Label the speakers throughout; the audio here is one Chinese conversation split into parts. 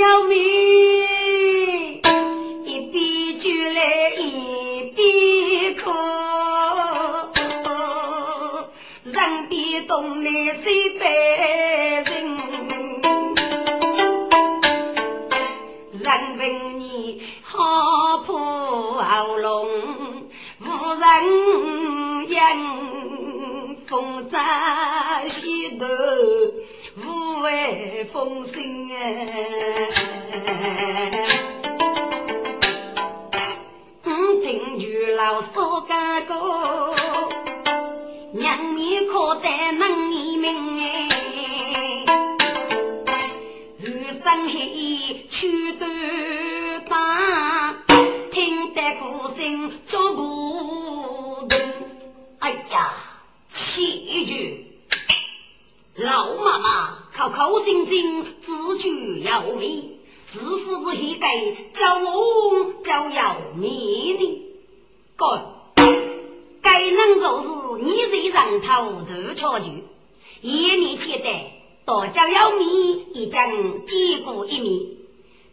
Speaker 1: 吧，幺妹。一边举来一边哭，人比东南西北人，人问你好破喉咙，无人应，风在西头，为风声哎。五听住老少家歌，娘面可得能一命哎。雨声黑，曲短打，听得哭声脚步动。哎呀，气句！老妈妈口口声声自居要命。是夫是黑该叫我叫要命呢？该该能做事，你在上头头巧具，一面切得多叫要命，已将见过一面。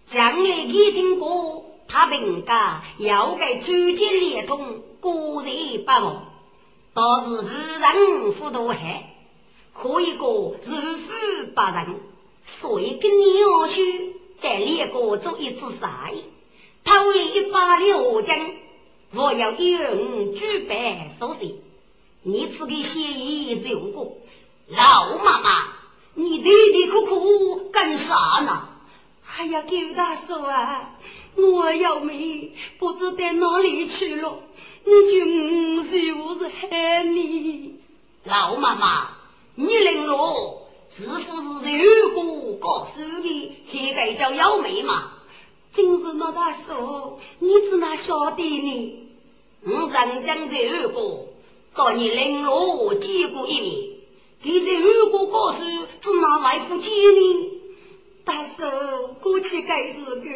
Speaker 1: 将来一听过他评价，要该出尽连通，果然不忘。倒是无人糊涂害，可以过如虎八人，所以跟你要去。带两个做一次赛，偷了一把六斤，我要一人举办手续。你此个协议如果老妈妈，你嘀嘀哭哭干啥呢？
Speaker 2: 还要给大叔啊！我要命，不知到哪里去了。你就是不是害你？
Speaker 1: 老妈妈，你领路。似乎是有个告诉的，还该叫幺妹嘛？
Speaker 2: 真是那大叔，你怎哪晓得呢？
Speaker 1: 我曾经在二哥，到你领路见过一面。你在二哥告诉，怎哪来福见呢？
Speaker 2: 大叔，过去该是个，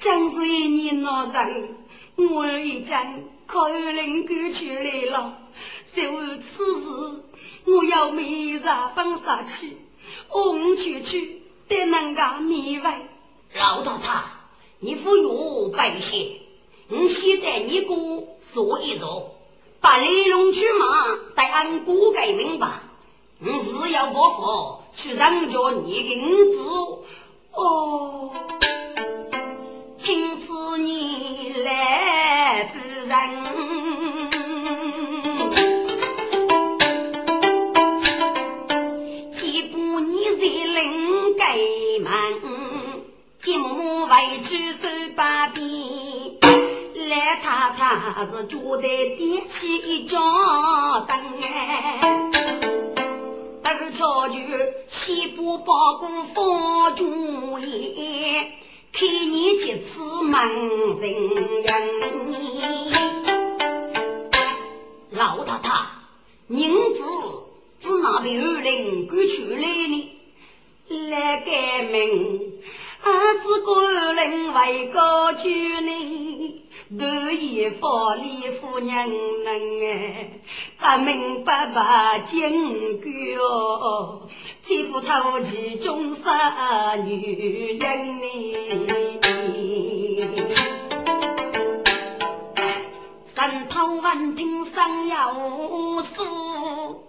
Speaker 2: 将是一年老人，我已经靠邻居去来了。就此事。我要每日放下去，红去去得能个明白。
Speaker 1: 老太太，你不用白些，我先带你哥说一说，把来龙去脉带俺哥给明白。我是要不服，去让着你给我知
Speaker 2: 哦。
Speaker 1: 听此你来夫人。金木委屈手把柄，来太太是觉得点起一盏灯哎。都朝去西部报国方主意，看你几次门人人。老太太，您子自哪边二领赶出来呢？
Speaker 2: 来改名，儿子官人为高举呢。独一法理夫人人哎，不明白白金句哦，欺负投机中杀女人呢。
Speaker 1: 三头闻听上有书，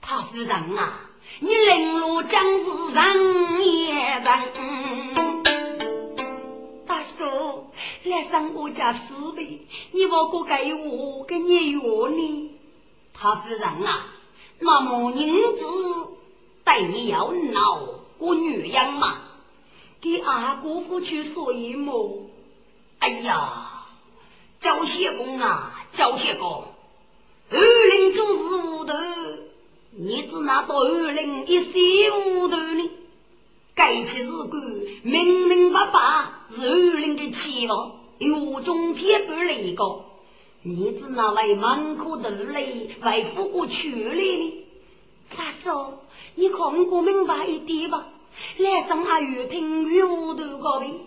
Speaker 1: 他夫人啊，你领路将士人也人。
Speaker 2: 叔，来上我家四辈，你我哥给我给你约呢。
Speaker 1: 他夫人啊，那么银子对你要闹个女人嘛？
Speaker 2: 给阿姑父去说一么？
Speaker 1: 哎呀，赵谢公啊，赵谢公，二令做事无头，你只拿到二令一些无头呢？该起事故明明白白是二令的期望，有中铁板了一个，你只那为满口头泪为父过去了呢？
Speaker 2: 大嫂，你看我明白一点吧。来生阿玉听玉无头高明，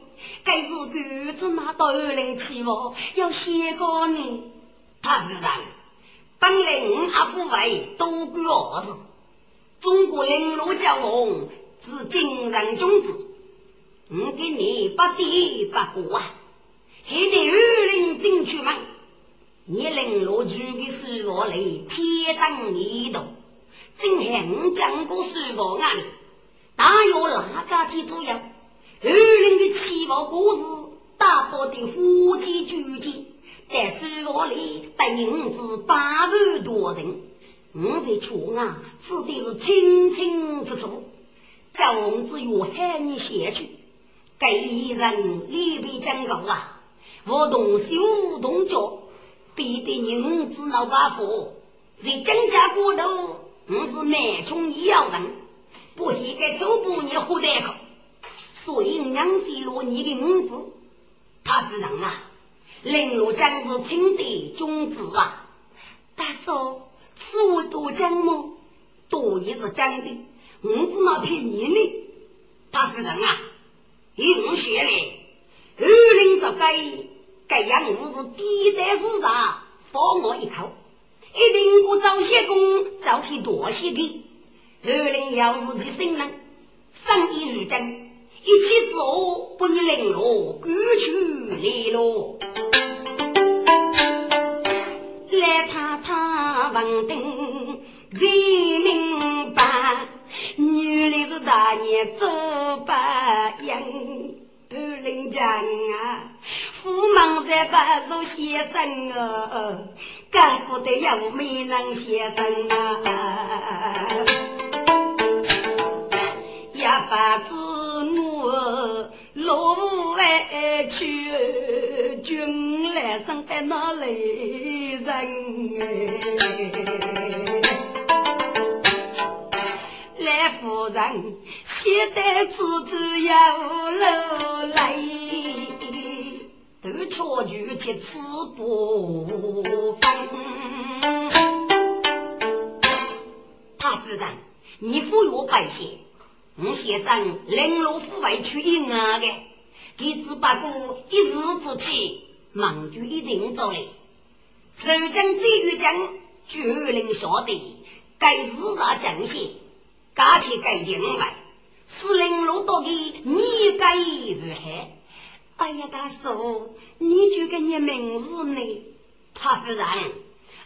Speaker 2: 该是故只拿到二令期望要写个呢。
Speaker 1: 他不然，本令阿父为多管二事，中国领路交红。是金人君子，我给你不敌不过啊！还得二零进去嘛？你领路去的书房里，天灯一动，正害我讲过书房啊里，大约哪个天左右？二零的期望故事，大包的夫妻聚集，在书房里等子八万多人，我在床啊，指的是清清楚楚。叫王子越喊你下去，给一人立碑讲告啊！我动手动脚，逼得你子老把火，在江家过头，我是蛮穷一样人，不应该走步你活得口，所以娘西罗你的五子，他夫人啊，林罗将是清的君子啊！
Speaker 2: 大嫂，此话多讲么？
Speaker 1: 多也是讲的。我只那骗你呢，他是人啊！一五血嘞，二零这该该样我是地在市场放我一口，一定我找些工，找去多些的。二零要是去生人，生意如真，一起走不你领路，赶去来喽！
Speaker 2: 来太太稳定，才明白。女的是大年做白样，二林江啊，父忙在白手先生哦，干活的要没能先生啊，一把子我路外去，军来生在哪里人？来夫人，现在子子要路来，都错举去吃不分。他夫人，你抚育百姓，我先生领路府外去应啊的，给只不过一时之气，忙就一定走了。周将这一将，绝令晓得，该是啥正线。家庭改进来，是领路到底你该如何？哎呀，大叔，你就给你名字呢？
Speaker 1: 他夫人，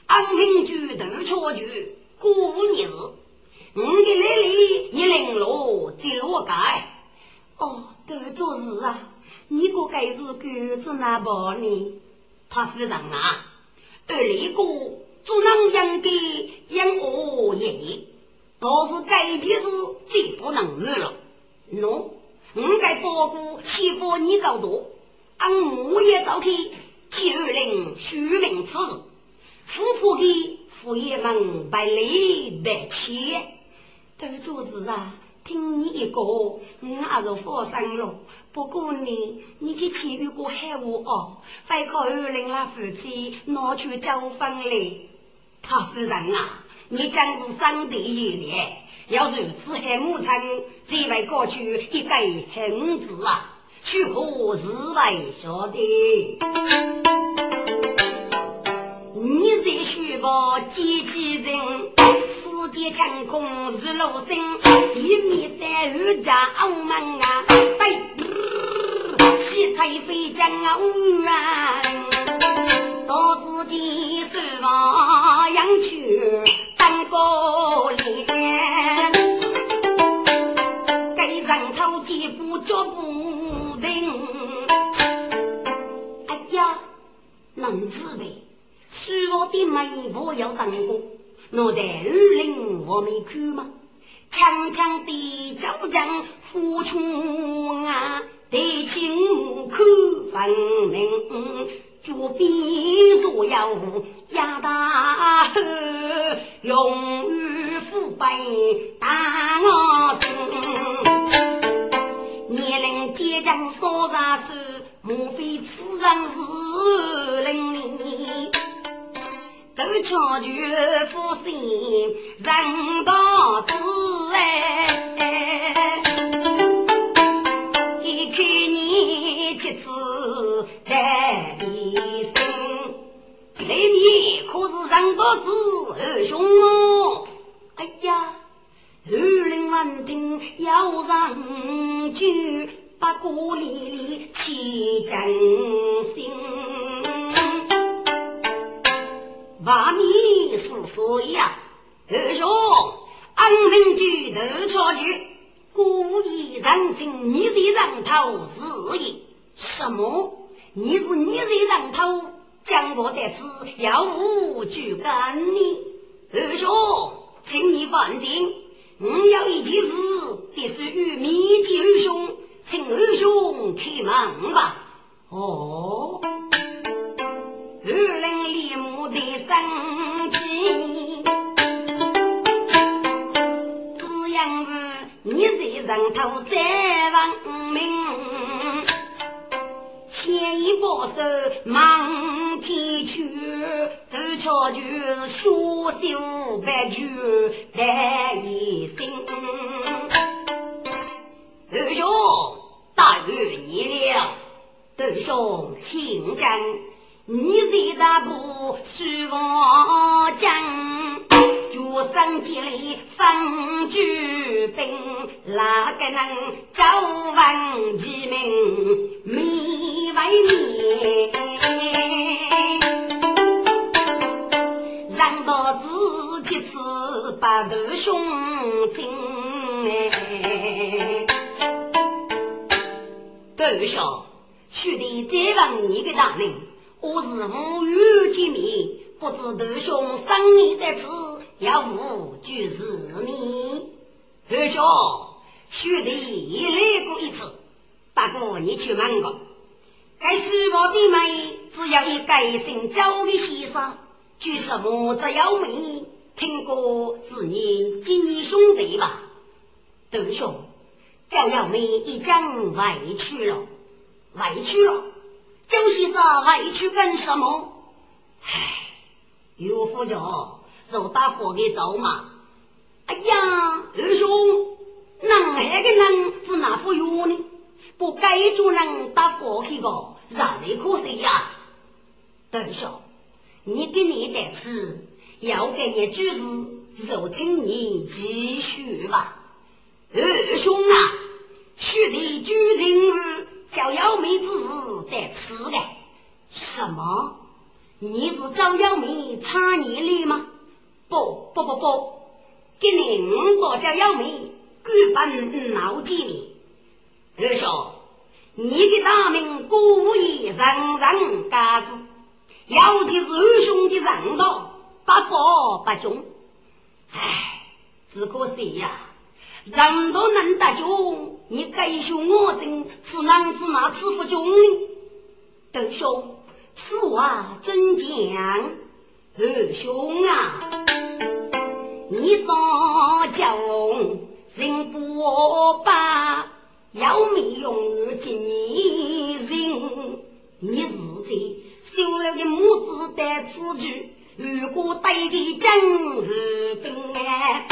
Speaker 1: 安平居头错局过日子，我的来历你领路记录改。
Speaker 2: 哦，都做事啊！你个该是狗子那包呢？
Speaker 1: 他夫人啊，二里哥做南阳的养我爷爷。我是该天是最不能干了，喏，我该包谷欺负你够多，俺我也早去九零虚名此事，富婆的富爷们百里得钱，
Speaker 2: 都做事啊，听你一个，我还是放心了。不过呢，你去签约过海我哦，非靠二零那夫妻拿去交婚来。
Speaker 1: 他夫人啊，你真是上帝有脸，要如此害母亲，这位过去一个恨字啊，许可是为晓得。你在虚报机器人。世界晴空日落星，一面在雨家傲门啊，对，气态飞将远，到自己手房养去高脸，给人头几步脚不停。哎呀，能自呗，虚我的妹我要当过。我在二林我没去吗？强强的招将付出啊，对亲母看分明，脚边所有压大河，永远腐败大我真。年龄坚强少杀手，莫非此人是伶俐？都强求夫心人道子哎，一看你妻子在的心，你可是人道子二兄哦。哎呀，二人闻听要上去，把锅里里起真心。外面是谁呀？二兄，俺邻居都巧女，故意让进你的人头是也？什么？你是你的人头？讲过的次要无惧跟你。二兄，请你放心，我有一件事必须与密接二兄，请二兄开门吧。哦。二人立马的生气，只因是你在人头再闻名，先一把手忙去，都瞧就是血秀白驹来一心。二兄，大约你了，二兄请讲。你在大步须望将，就生起来分居兵，哪个能叫闻其名？没为名，人道知其次，不图兄情。对兄，兄弟再问你个大名，我是无缘见面，不知对兄生意在此。要我就是你。二兄，兄弟也来过一次，不过你去问过，该书房的妹只要一改姓交的先生，据什么这妖妹？听过是你今年兄弟吧？二兄，焦妖妹已经外去了，外去了。江先生委屈干什么？唉，有副叫受大火给着嘛。哎呀，二兄，男孩的人是哪副药呢？不该做人打火去个，让人可惜呀。二兄，你给你的吃要给你主子，就请你继续吧。二兄啊，须得主人叫幺妹子是得吃的，什么？你是招幺妹差你的吗？不不不不，给你五个叫幺妹，根本闹见面。二兄，你的大名故意人人皆知，尤其是二兄的人道不法不忠。唉，只可惜呀，人都能得救。你该兄我真是男子那此不忠弟兄，此话怎讲？二兄啊，你当家人不把，要命用几年人，你自己修了个母子的子句，如果对的真是平安，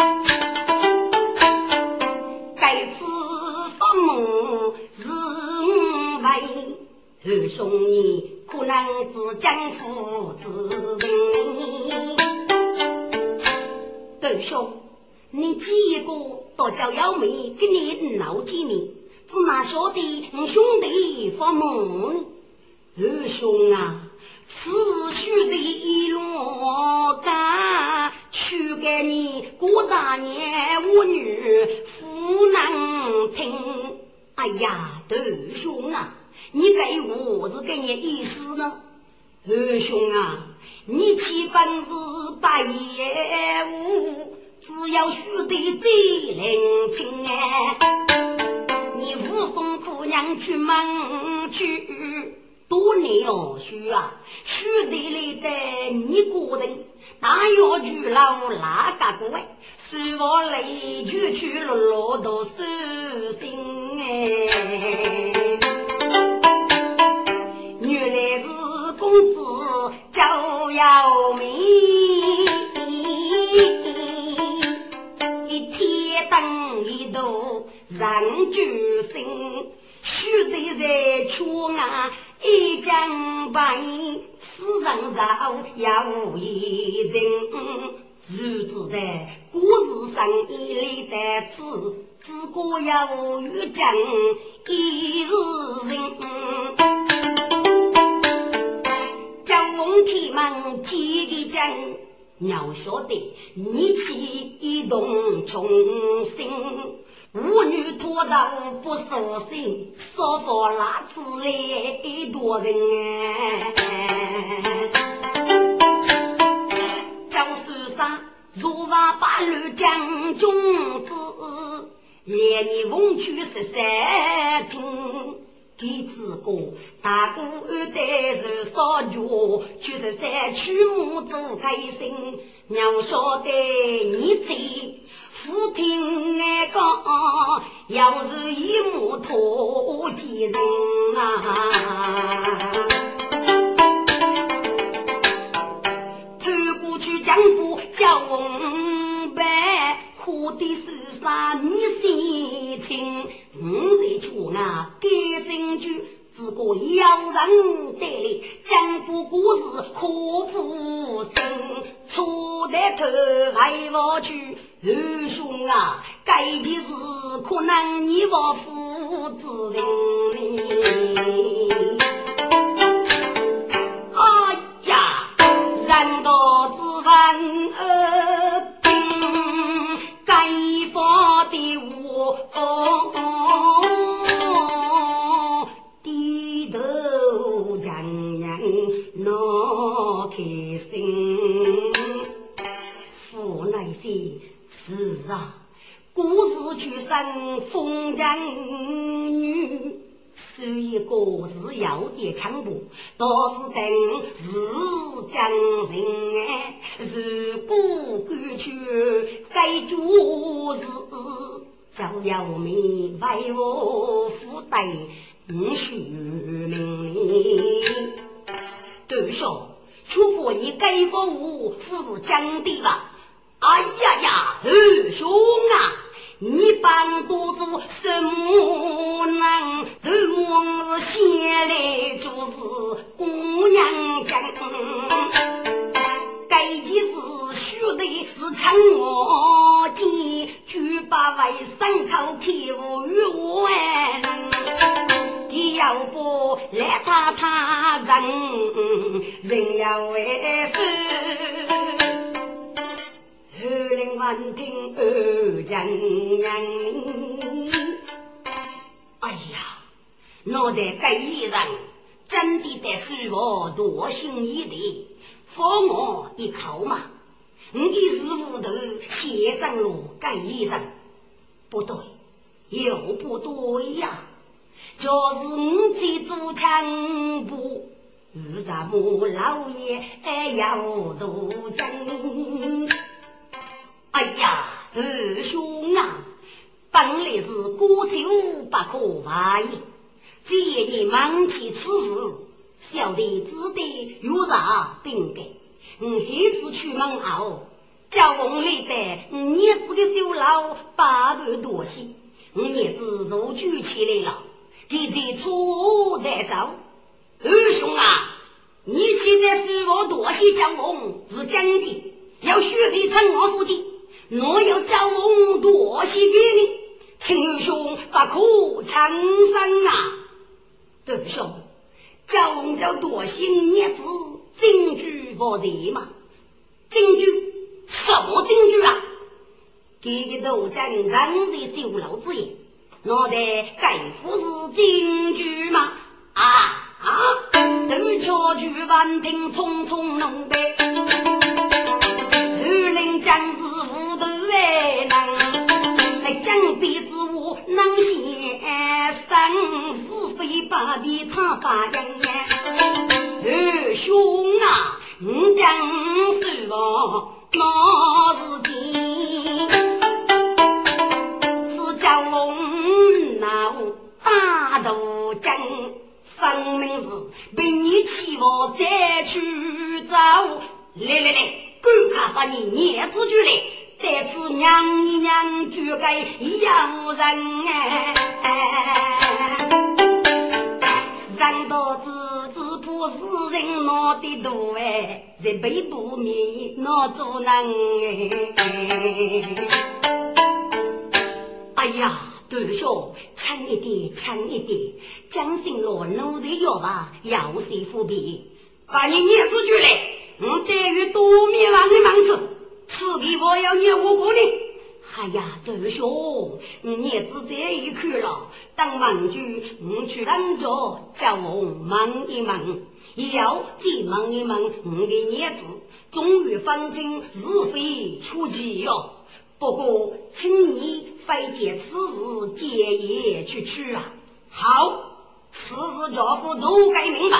Speaker 1: 该次发梦是为。二兄你可能是江湖之人，二兄，你几个到叫幺妹跟你闹见面，只那晓得你兄弟发梦。二兄啊，此许的一罗干，许给你过大年，我女不能听。哎呀，二兄啊！你给我是给你意思呢，二兄啊，你起本事百业务，只要学得最灵清哎，你护送姑娘去门去，多年哦学啊，学得来的你个人，大要去老哪个怪，是我来去去落落都收心哎。叫姚明，一天等一度人决心，须得在窗外一将白，此人少也无一人。如此的故事上一里的字，只顾要遇见一日人。将翁天门几个讲，要晓得你气动重心，妇女拖到不守信，说法拉子来多人哎。江苏上如万八路将军子，连你翁去十三平。弟子哥，大哥二代是少脚，就是三曲母做开心。娘晓得你在福听俺讲，要是一母托几人啊？偷过去江不叫红白。我的手上你心情，五岁出啊，改新居，自个要人带来，讲不故事可不生，错在头还我去，二兄啊，该的事可能你我父子人。生风尘女。是一个是有点强迫，倒是等是将人。如果过去该做事，就要命为我负担五十命令。对说，除非你该放我父是讲的吧？哎呀呀，二兄啊！你帮多做什么能？头我是先来做事，姑娘讲，该件事须得是趁我急，就把外甥口开无与我你要不来他他人，人要为首。二零万听二将人，哎呀，脑袋盖一人，真的得是我多心一的，放我一口嘛！你一时糊涂，写上了盖一人，不对，又不对呀！就是你在做强部，为什么老爷要多争？哎呀，大兄啊，本来是孤酒不可怀疑，既然你忘记此事，小弟只得如啥并改。我孩子出门后，叫翁里的我儿子的小老把头多些，我儿子如举起来了，给在错带走。二兄啊，你现在是我多些叫翁是真的，要学的称我书记，若要叫翁多些给你，请兄不可长生啊！二兄，叫翁叫多些儿子。证据不在嘛？证据什么证据啊？给个都讲刚才修楼之言，脑袋该不是证据吗？啊啊！都瞧句万听匆匆弄得，二令将士无头为能，来讲鼻子我能先生是非把的他把人呀。二兄啊，你讲实话，那是情，是叫我闹大头将，分明是被你欺负再去走。来来来，我可把你撵出去了！这次娘一娘就该一样人哎。人头子只怕是人闹的多哎，在背不面闹做人哎。呀，大小吃一点，吃一点，将心落奴的药吧，药水敷遍，把你撵出去了。我待遇多灭亡的忙子，此地我要你我过你。哎呀，德兄，你儿子这一去了，当忙去，我去当着叫我忙一忙，也要再忙一忙，我的儿子终于方清是非出奇哟。不过，请你非借此事借业去取啊。好，此事家父早该明白。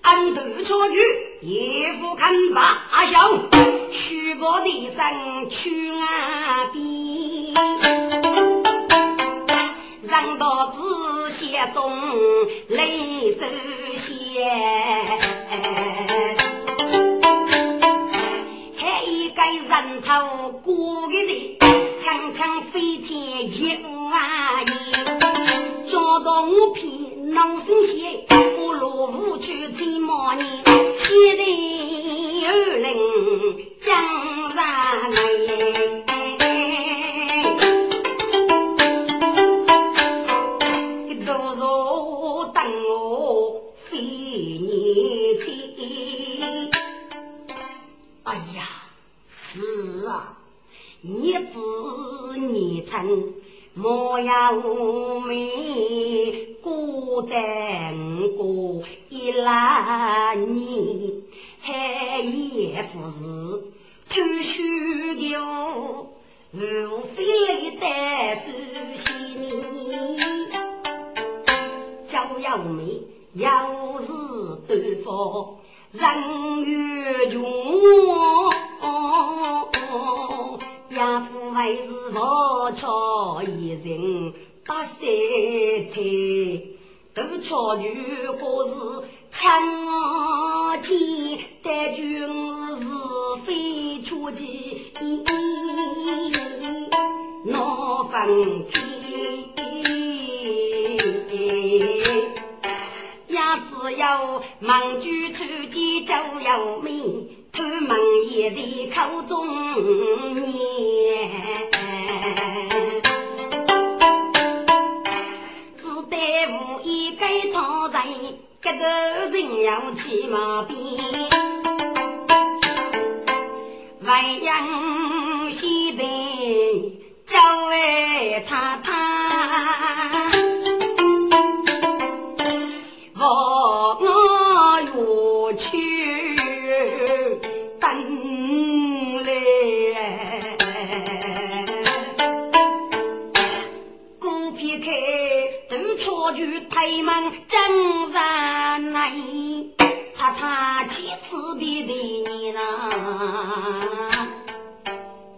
Speaker 1: 安度错局，一副看罢笑，虚报地上去岸边，让到子写送泪手写，还一个人头过个人，长长飞天一万亿，找到我偏。能生些，我落户去追毛年，先得二零江山来。多少等我飞年去。哎呀，是啊，日子年长。莫要美，孤单过一两年，还也不是偷虚的，无非来得手心里。叫要美，要是对方人越穷。还是我巧一人，把三腿都巧就可是枪剑，但君是非出奇，难分开。也只有忙居出见就要命。偷门也的口中言，只得无意该讨人，这个人要起毛病，万样西的叫为他他，我我有去。都错去推门江山来，怕他几次别的你呢？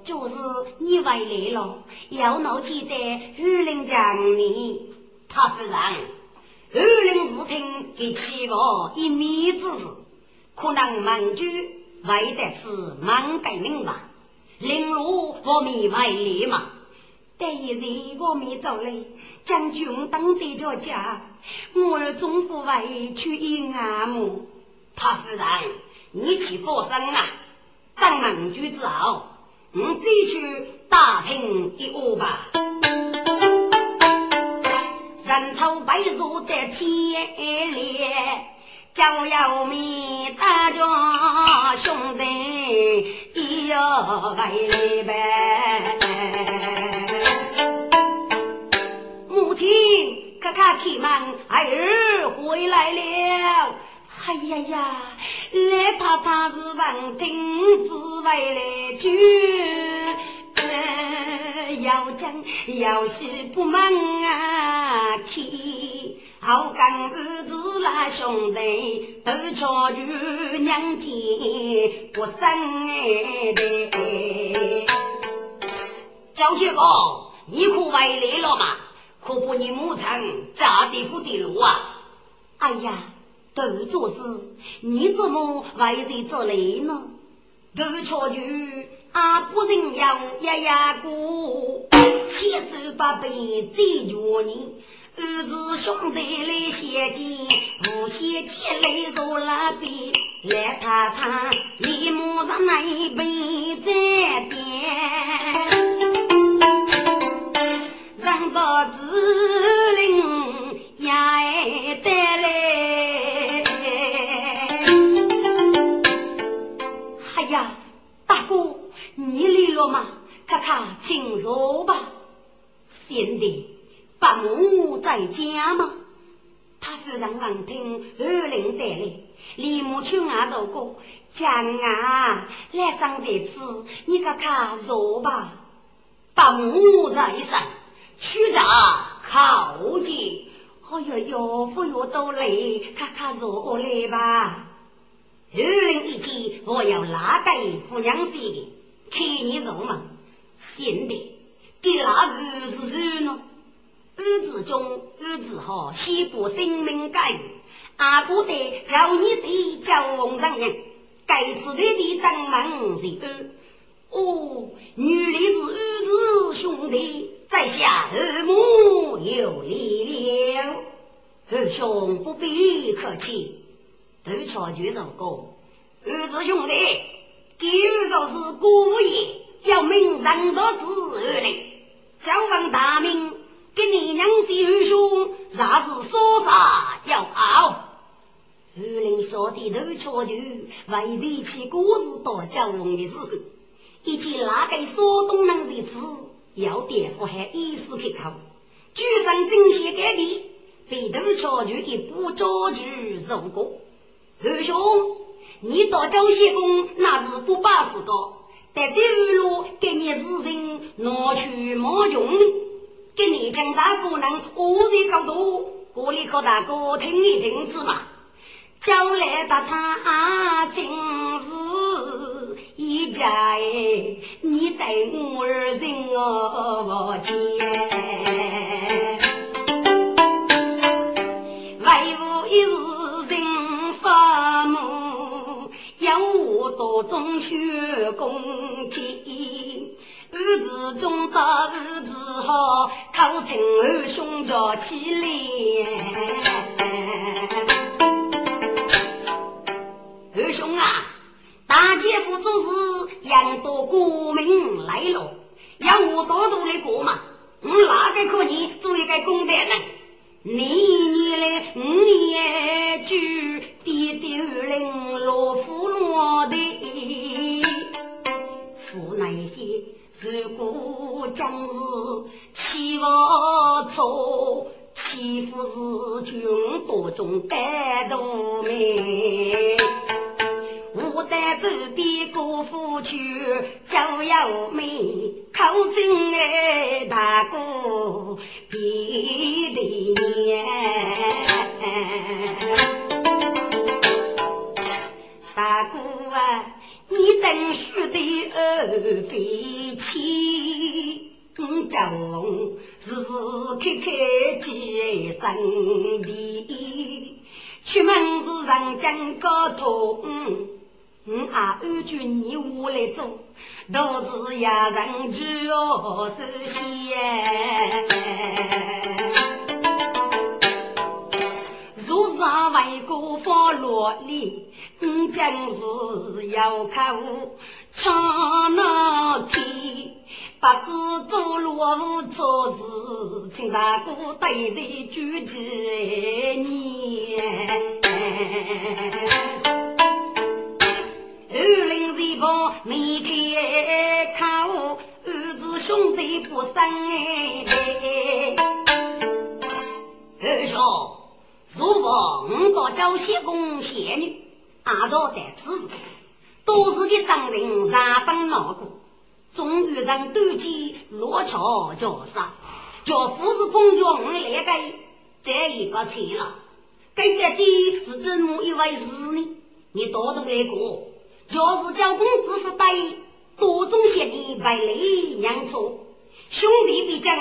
Speaker 1: 不是你回来了，要闹记得玉林讲你，
Speaker 2: 他夫人，玉林是听给欺负一面之事，可能盟主为的是忙改名吧？林路我米回来嘛？
Speaker 1: 但一日我没走来，将军当得着家，我儿总不为去一阿母。
Speaker 2: 他夫人，你去佛山啊？当盟主之后，我再去打听一窝吧。
Speaker 1: 人头白入的天烈，就要命大家兄弟要回来呗。母亲，看看开门，孩儿回来了。哎呀呀，来太太是文定之外来住，要讲要是不忙啊，去好干儿子啦兄弟都叫与娘家不生的。
Speaker 2: 赵七公，你可回来了吗？可把你母亲家地府的路啊？
Speaker 1: 哎呀！都做事，你怎么为谁做来呢？都巧女阿不人要呀呀过，千手百倍最绝你。儿子兄弟来相见，无相见来坐那边，来太太立马上那一杯再点，让到子林也带来。呀，大哥，你来了吗？看看，请坐吧。贤弟，伯母在家吗？他夫人闻听二令带来，立马去外走过。将啊，来上在此，你看看坐吧。
Speaker 2: 伯母在上，屈家靠近。
Speaker 1: 哎呀，要不要都来？看看坐来吧。
Speaker 2: 二人一见，我要拉给夫娘些的，看你入门。现的，给哪个是谁呢？儿子中，儿子好，先把性命改。阿哥的叫你的叫王人人，该次的的当门是二。哦，原来是儿子兄弟，在下二母有礼了。二兄不必客气。都巧就如过，儿子兄弟，给予都是故意要命人多子儿嘞。叫问大名，给你娘婿二兄，啥是说啥要熬？二林说的都巧就为提起故事到交往的时候，以及哪个说东人的词，要颠覆还意思开口，举上正邪改变，被都巧就一步着局入过。二兄，你到江西宫那是不败之高，但第二路给你事情拿去冒用，给你江大哥能何日高度？过里和大哥听一听是嘛？将来的他真是一家哎，你对我儿心我见。多种学功体，儿子中大儿子好，考成二兄叫起来。二兄啊，大姐夫做事养多国民来了，要我多多的过嘛？我哪个可以做一个公德呢？你你来，我也举爹爹领老夫落的，父那些如果将是欺负错，欺负是军多中感动美。我带走边姑父去，叫呀妹靠近哎大哥别的年，大哥啊，你等输的二飞起。
Speaker 1: 嗯，叫时时刻刻记，出门时常将高头。嗯嗯啊，安君你我来做，都是一人居哦首先。若是为国放落力，嗯，将是要靠唱那开。不知做落无错事，请大哥对对举几年。二零一八没开口，儿子兄弟不生的。二兄，如果五到交仙公仙女，阿道的此事，都是给商人三分恼过，终于让端基落桥叫杀，叫富士公主来给这一个钱了。给的的是怎么一回事呢？你多多来过。就是叫公子负担多种些的百里娘错，兄弟毕竟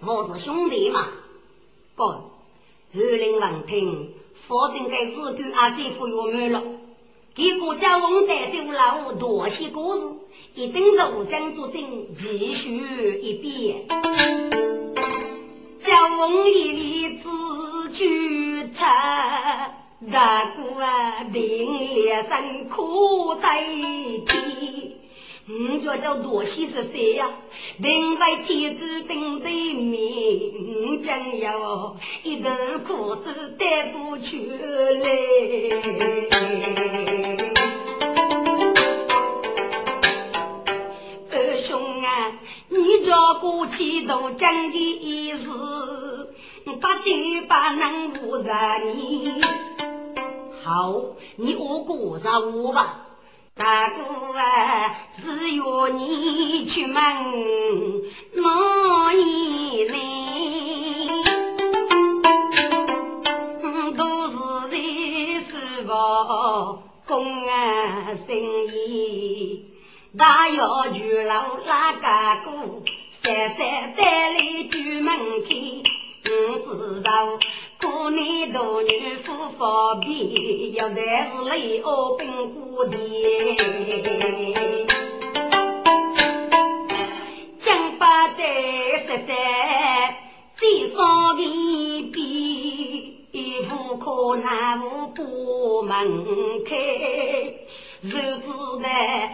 Speaker 1: 我是兄弟嘛。哥，二零闻听，反正该事干阿姐夫约满了，给国家王代修老多些故事，一定是将作证继续一遍。叫王爷里自举菜。大哥啊，定连生苦待天，五叫叫多些是谁呀？定为天子兵的命，将要一头苦手担负出来。二兄啊，你叫过去都讲的意思，不得不能误杀你。好，你我过上我吧，大哥啊，只要你出门哪一来，都是在师傅公安生意，大要去老拉家哥，三三带来出门去，嗯，知道。过年大女夫方便，要的是雷欧兵过的。江八代十三，最上一笔，户口南无不门开，日子的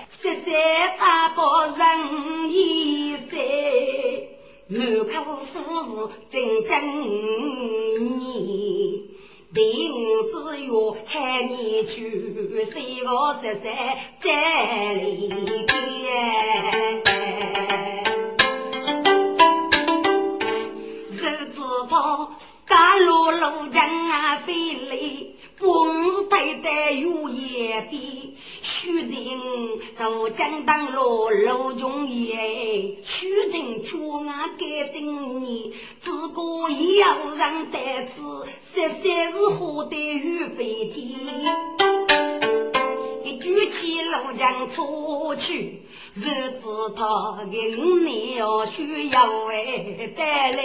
Speaker 1: 十三大包人一岁。满口富士真正你，第五只月喊你去，三五十三在里边。谁知道大路路江啊飞来。本是对待有眼比，须定都江当落路中也，须定出俺该心你，自古也要让得知，十三是何得与飞天？一举起路江出去，日子他给你要需要为带来。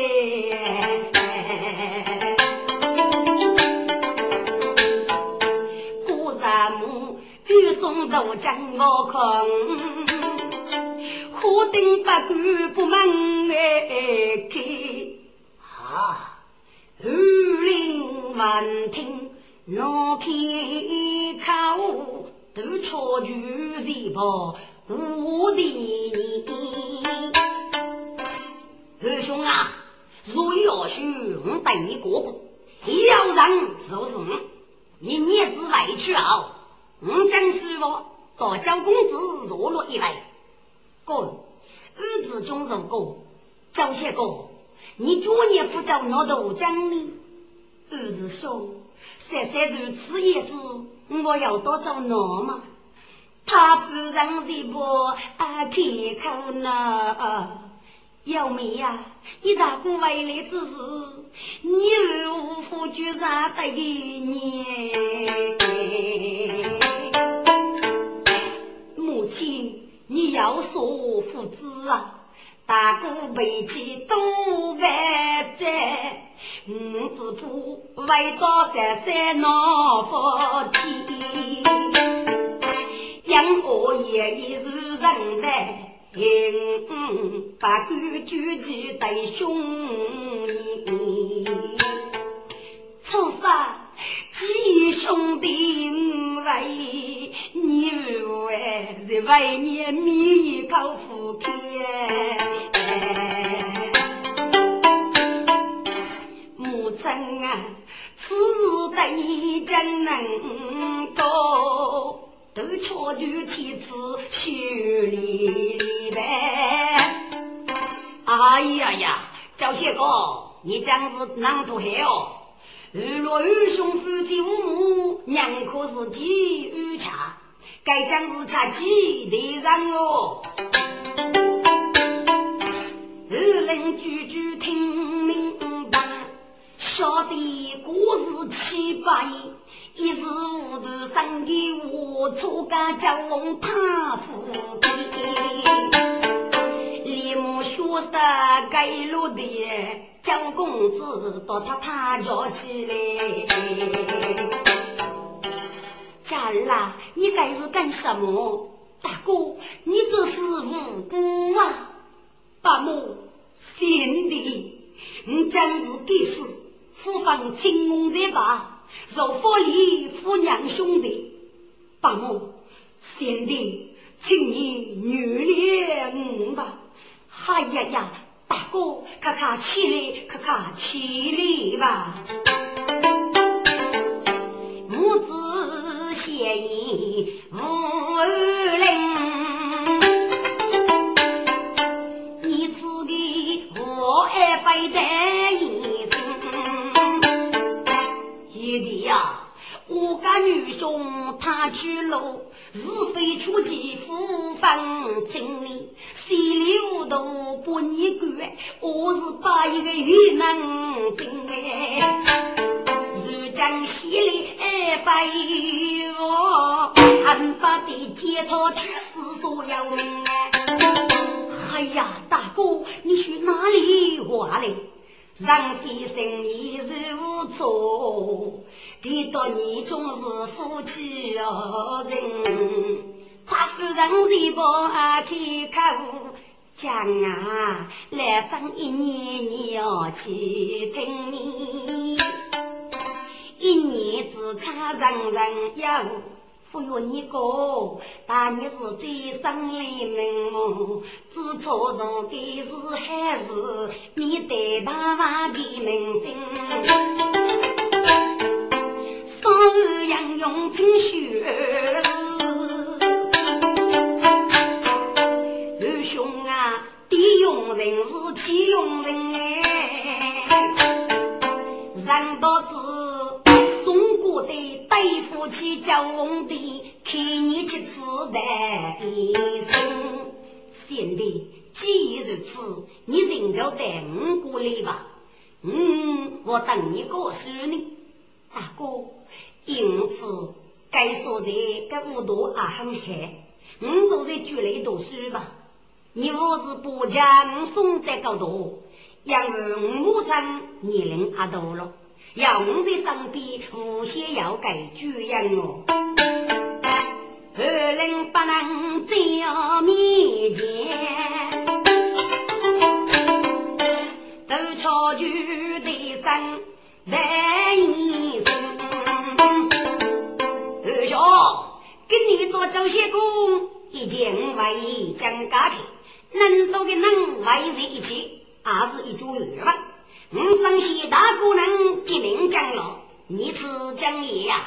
Speaker 1: 雨送豆将我看，火灯不关不门哎开。啊，二林闻听闹开口，都抄句谁报我的你？二兄啊，若要许我带你过过，要让就是我，你孽子委屈啊！我将师傅到教公子弱落一位，哥，儿子中如哥，教些哥，你昨年夫教那都讲呢？儿子说：“三三如此也子，我要多做哪吗？他夫人这不啊开口呢？要妹呀，你大哥回来之时，你无福居上得你。亲，你要说父子啊，大哥背起东万寨，五子铺为到山山闹福天，养我爷爷是人来，嗯，把规矩记得兄弟，初三。几兄弟五位，你为是为年米口福开。母亲啊，此对你怎能够？都巧女妻子修理呗。哎呀呀，赵谢哥，你这样子能做黑哦？二老二兄夫妻五母，娘可是几二恰，该将是恰几的人哦。二人句句听明白，晓得故事七百，一时糊涂生给我，错家叫翁他夫的，立马学识该落的。将公子到他他家去嘞，家儿啊，你该是干什么？大哥，你这是无辜啊！八母，贤弟，你将是给死，父方亲翁的吧？受佛礼父娘兄弟，八母，贤弟，请你原谅我吧！哎呀呀！大哥，看看起来，看看起来吧。母子协议无二零，你自己我爱非得一生。爷弟呀，我家女兄他去喽。是非出奇，复方经理，稀里糊涂不你管，我是把一个愚能精哎，如今稀里哎废我，俺把的解脱却是所要命哎呀，大哥，你去哪里玩嘞？上天生意如错。给到你总是夫妻二人，他夫人一把开口讲啊，来生一年你要去听你，一年只差人人要忽悠你哥，但你是最生里门哦，只错从的是还是你对爸爸的名声。用清血二兄啊，弟用人是妻用人哎，人道子中国的大夫去叫皇帝，看你去吃的一生。贤弟，既然如此，你仍旧带我过来吧。嗯，我等你告诉你，大哥。因此，该说的该五多也很黑。我坐在局里读书吧。你我是不讲送的高多，因为我母亲年龄也大了，要我在身边无限要改主样哦。二人不能在面前，都朝局的生来一生。哦，跟你多做些工，已经为将家庭，能多的能为在一起，还是一桌圆饭。我生些大姑娘结命将老，你是将爷呀？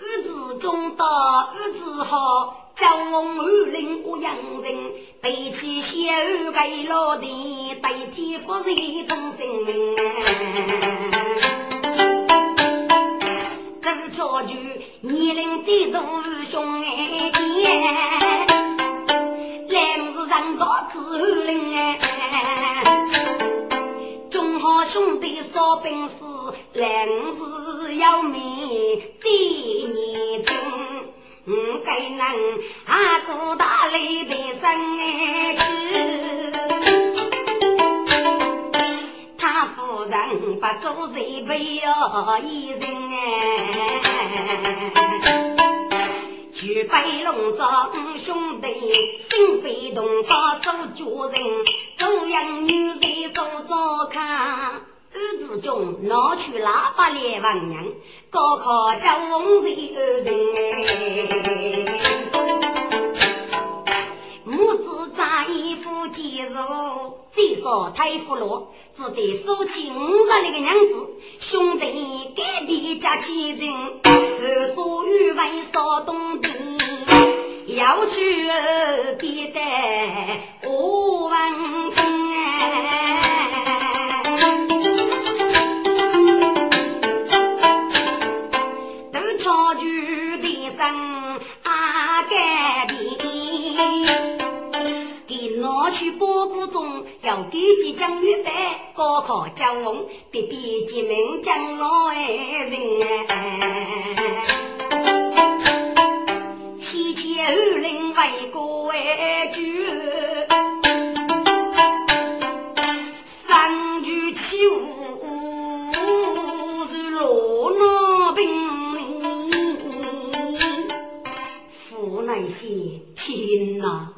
Speaker 1: 儿子中到儿子好，叫我二零我养人，背起小儿给老弟，代替夫人同性命。都巧就年龄最大兄哎姐，两是人大之后人哎，中好兄弟少本事，两是要命最年轻，我该能阿哥大力的生哎去。好一人哎。举杯龙章兄弟，心被动把手主人，中央女婿手着看。二子中拿去喇叭来问人，高考叫红日二人母子扎衣服接入，最少太夫罗，只得收起五十那个娘子，兄弟该地家亲人，二所语文少懂得，要去必得我问听去波谷中要给几将预备，高考将翁必必进门将老人。西迁二零为国为主，三句起舞是罗那兵，父那些天哪！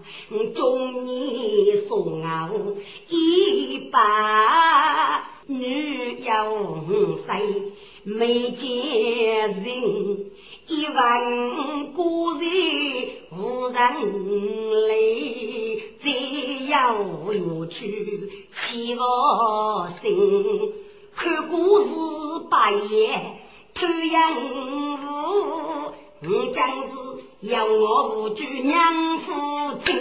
Speaker 1: 中年送我一把女友婿，没见人，一问故人无人来，再要远去起我心，看故事白夜偷阳雾，我将是。要我无惧娘夫亲，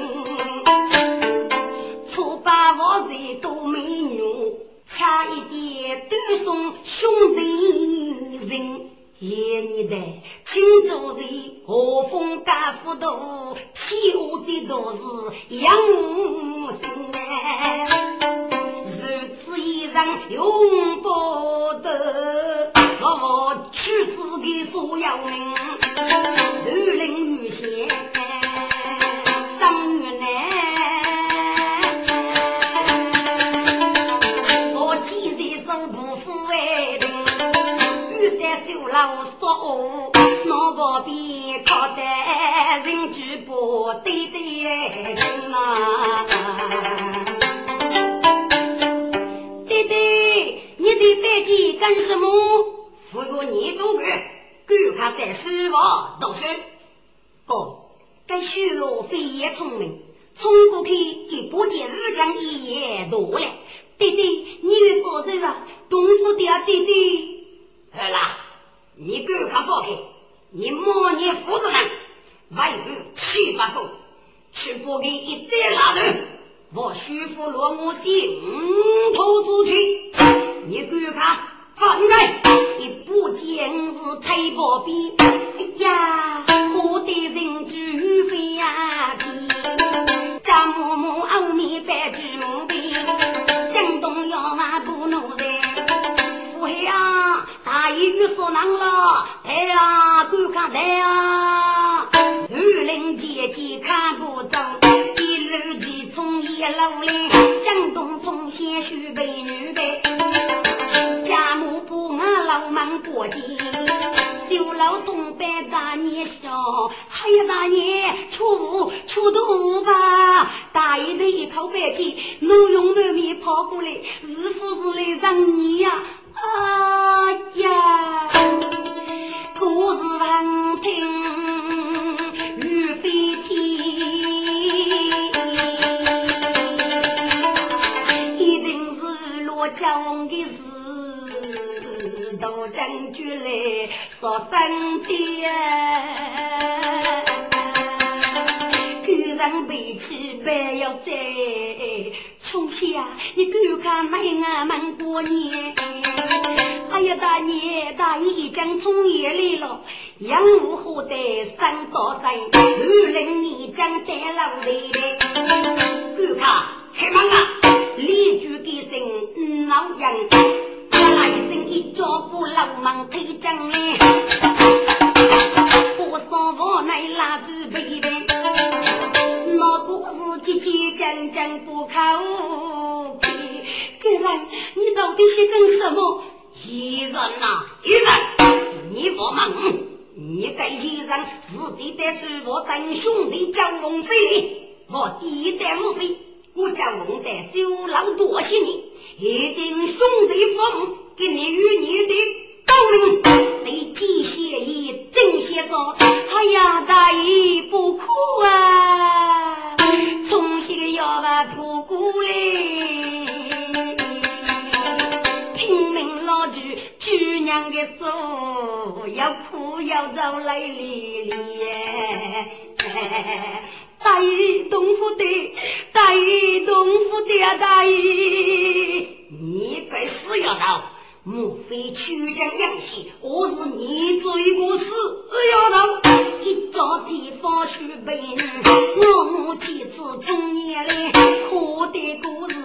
Speaker 1: 初把我是多美女，差一点断送兄弟人。爷你的青州人何风干糊涂，天下最多是养母心哎，如此一人永不得，我去死给所有人。玉林玉仙生玉男，我几岁手不负为人，玉带绣老说，脑包边靠得人举不对对人呐。对对，你的背脊干什么？服务你多个。观看在书房读书，哥，该徐罗飞也聪明，冲过去一把剑五枪一夜夺了。弟弟，你有所说啊？东府的啊，弟弟。
Speaker 3: 好啦，你观看放开，你莫念父子们，外部七八个，去拨给一袋拉人，我徐福罗我心头出去，你观看。放开！一不见是太薄边，哎呀，我的人举飞呀天，家母母后面摆举木边，江东要那多奴才，父黑啊，大衣雨所难了，抬啊，观看抬啊，玉林姐姐看不中，一路急从一路来，江东从先许备女备。家母不俺老忙过节，修老东北大年小，还有大年初五初五吧。大爷的一口白气，怒容满面跑过来，是福是来让你呀？啊呀，故事闻听雨飞天，一定是罗家翁的事。大将军来说身边，赶上背起白要在，从小你观看那俺们过年。哎呀，大爷大爷将从夜来了，养武虎的三高山，二零你将带老来，观看开门啊！李举的声老杨。来生一脚步流氓推将来，我上房内拉住背背，那故事姐姐讲讲不口开。个人，你到底是干什么？一人呐，一医生，你不忙，你该医生是地的是我等兄弟交龙飞的，我第一代是非，我叫龙的修老多些年，一定兄弟父母给你与你的高明得机械一正些说，
Speaker 2: 哎呀，大爷不哭啊，从小要把苦过来。主娘的手要哭要遭泪淋淋，大爷东府的，大爷东府的啊，大爷，
Speaker 3: 你该死要道，莫非曲江杨戏，我是你罪过死丫头，一朝地方去背，我母妻子中年嘞，可的故事。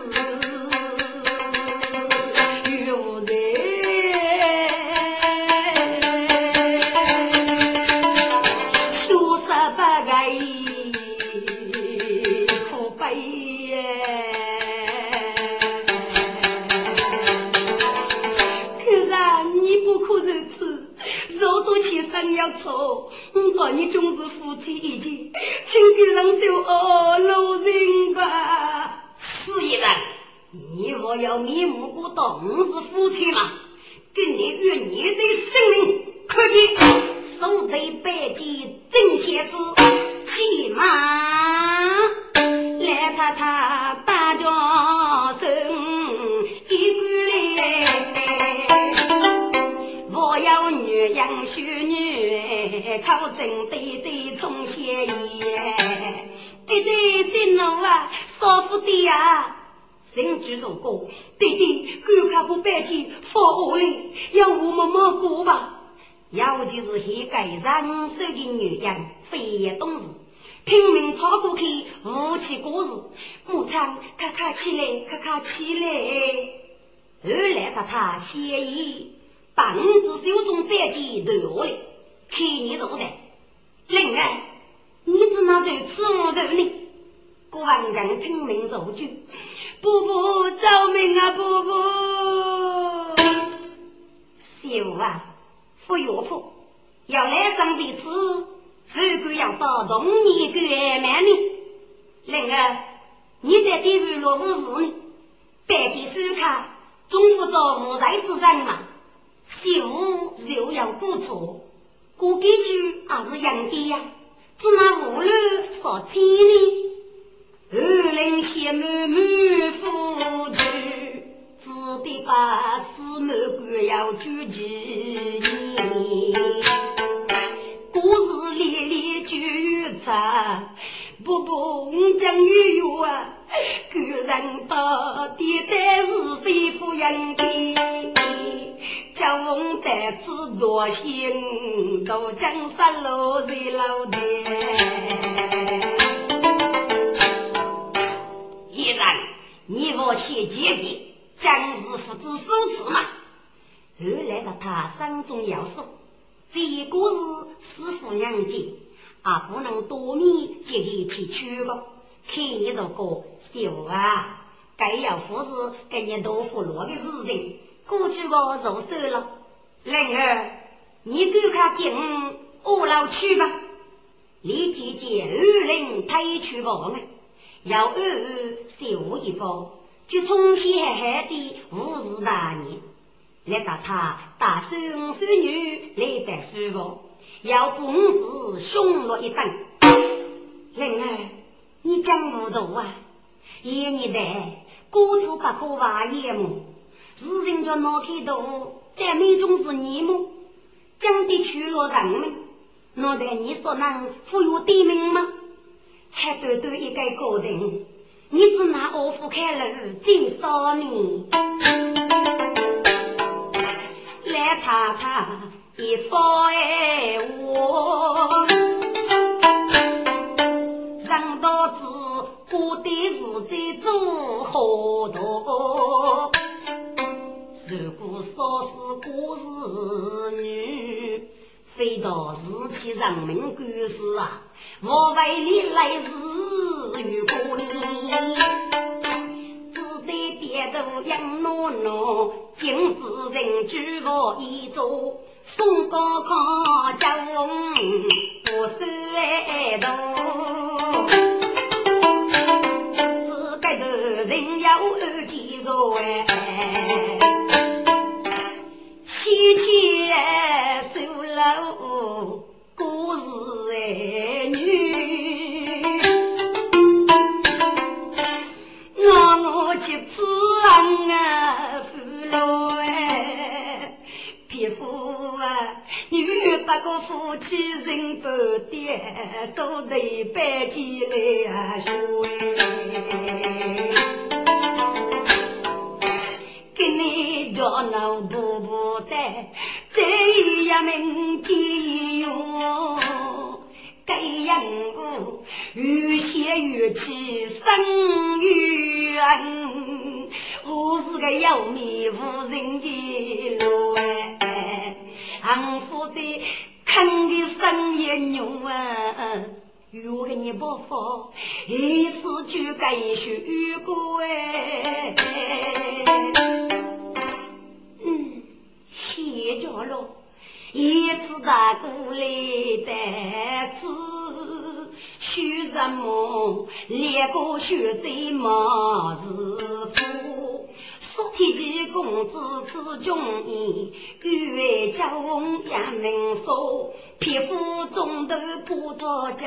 Speaker 2: 要错，我你总是夫妻一件，请给人受二路人吧。
Speaker 3: 是一人，你我要面目过当是夫妻嘛？跟你与你的性命，可见手对白剑真仙子，骑马
Speaker 2: 来他他大叫声一个来。我要女养淑女，靠正对对从先爷，对对新郎啊，少妇的呀，新举如歌，对对，赶快把白金放下来，要我们摸过吧。
Speaker 3: 尤其是一个人手的女人，非懂事，拼命跑过去，无起过日，
Speaker 2: 牧场咔咔起来，咔咔起来，
Speaker 3: 后来他他协议。把五子手中白剑夺下来，看你多的。另外，你只拿如此无头呢？国王人拼命受救，
Speaker 2: 伯伯救命啊！伯伯，
Speaker 3: 小啊，不要怕，要来生的子，如果要到同年过满呢。另外，你在对于罗夫士呢？白剑手卡，总负着无才之人嘛。小五又要过错，过几句还是应该呀？只拿无论说千里，二人先满满夫子，只得把四满官要举起。
Speaker 2: 故事连连纠缠，不不讲语哟啊！个人到底但是非夫人的。叫我带子多心，都江山路在老的。
Speaker 3: 依然，你我先结的，将是父子手持嘛。后来的他山中要说，这个是师傅娘家，阿不能多米接给去取个。看你这个小啊，该要父子给你多付落的事情。过去我入手了，灵儿，你赶快进二楼去吧。李姐姐二人推去房，要二二守一方，就从前海的五十大年，来到他大孙孙女来得书房，要公子凶落一等。灵儿，你讲糊涂啊！一年来，过处不可挖眼目。是人家脑开头，但命中是你么？讲的去了人们，脑袋你说能富有地名吗？还短短一个高定，你只拿二夫开路最少年，来太太一番话，上到子过的是在做好多。如果说是过是女，非到自起人民管事啊！我为你来日与过你，只得点头
Speaker 1: 养诺诺，今子人举我一座，宋高康家翁不算多，自个头人要二几座哎，西迁收了故事哎女，我我去吃啊富喽哎，皮肤啊，你把个夫妻人不点，手头摆起来啊说给你叫老婆婆的，这一呀门金哟，该样物越写越气生怨，我是个要命无人的路幸福的看的生也牛啊。如果你不服，一时就该学过哎。嗯，谢着了，一次大过来的次，学什么？两个学最毛是夫。说天机公子之中义，欲教杨明说，匹夫中头葡萄酒，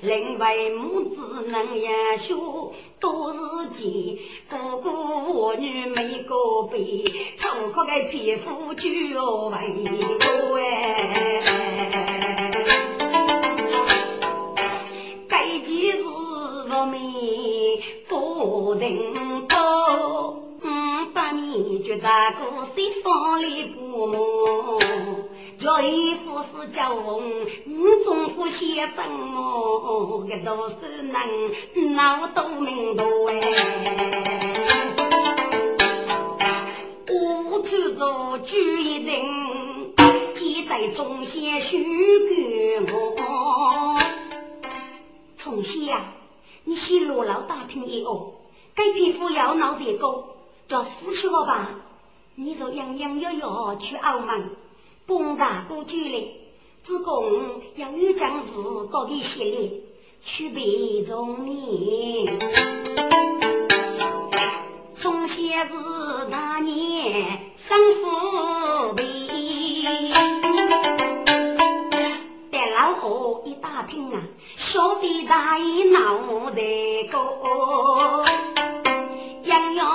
Speaker 1: 另外母子能养修，都是钱。哥哥我女没个辈，从可个匹夫就要为我哎。该件事我们不能够。把你觉得个谁放里不摸？叫一副是叫我中府先生么？个都是能闹都明白哎。我出手举一人，记得从前许给我。从前呀，你先落老打听一哦，该皮肤要闹热狗。叫死去了吧！你说洋洋要要去澳门，帮大哥举来，只供要有将士到底洗脸，去备中年。从先是那年生父病，但老何一打听啊，小弟大爷闹在过。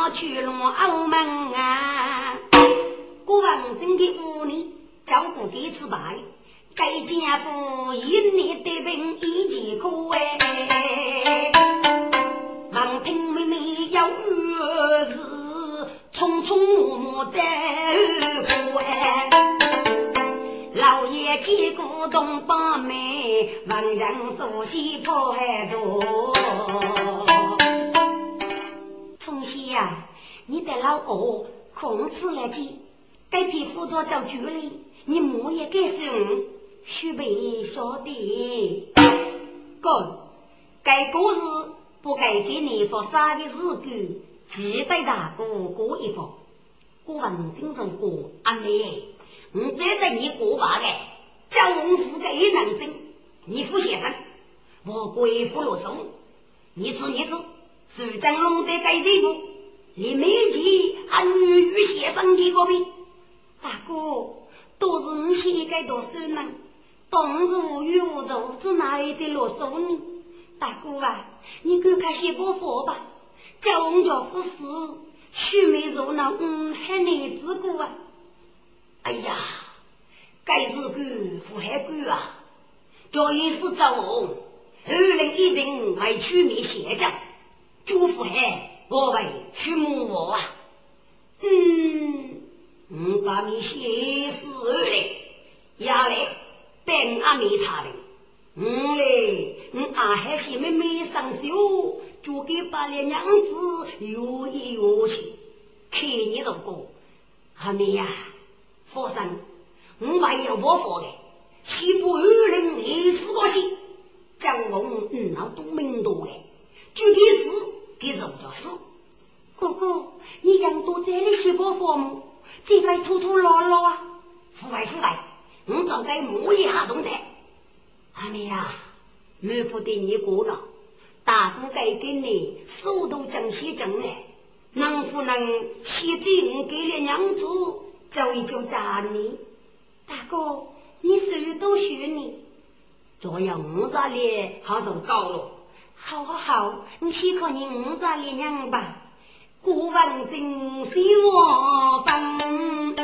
Speaker 1: 去龙澳门啊！郭王真的屋里照顾几次白，该家父一年得病一几个哎。王听妹妹要儿子，匆匆忙忙的过哎。老爷见过东八妹，王人熟悉破海着。从前呀，你的老二控制了几，该批辅助叫局里，你莫也该送，须备晓得。哥，该个日不该给你发三个字句，记得大哥过一方。过完精神过阿妹，我再等你过把个，叫我是个一能精，你副先生，我归府落手，你知你知。是江龙的该地步，你没见俺女婿先生的个病？大哥，都是你先该多少呢？当时无欲无求，只哪里的啰嗦呢？大哥啊，你赶快先把佛吧，叫我们家夫死，须眉如那嗯，还难之过啊！哎呀，该是个福海官啊，叫一时走，二人一定为取名贤将。祝福海，我为去母我啊！嗯，我把你写死来，压来本阿弥他的。嗯嘞，我阿海些妹妹上手，就给把那娘子有一有去，看你这个阿妹呀，佛生，我没有不佛的，西部二人也是个心，将我嗯那都明多嘞，具体是。给是叫死，
Speaker 2: 哥哥，你养多这里些个父母，这会拖拖拉拉啊？
Speaker 3: 腐败腐败，我早该摸一下东西。阿妹啊，妹夫对你过了，大哥该给你速度讲些正来，能不能先进给了娘子，教一教家你？
Speaker 2: 大哥，你手都学你，
Speaker 3: 这样我这里还是高了。
Speaker 2: 好好好，你先靠你五十里娘吧。古文今夕我分，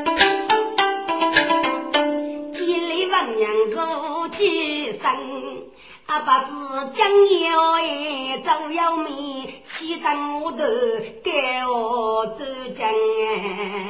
Speaker 3: 千里文娘如其身，阿爸子将要哎走要命，岂等我头给我走将哎。